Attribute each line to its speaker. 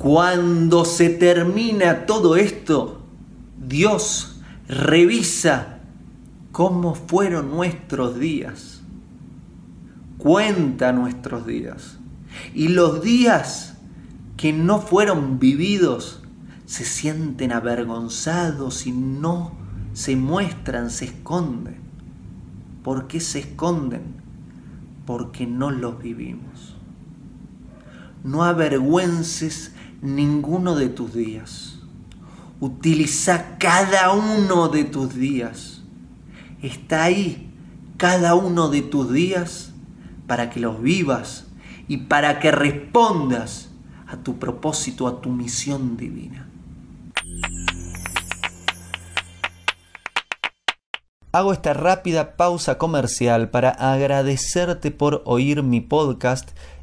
Speaker 1: Cuando se termina todo esto, Dios revisa cómo fueron nuestros días. Cuenta nuestros días. Y los días que no fueron vividos se sienten avergonzados y no se muestran, se esconden. ¿Por qué se esconden? Porque no los vivimos. No avergüences ninguno de tus días. Utiliza cada uno de tus días. Está ahí cada uno de tus días para que los vivas y para que respondas a tu propósito, a tu misión divina. Hago esta rápida pausa comercial para agradecerte por oír mi podcast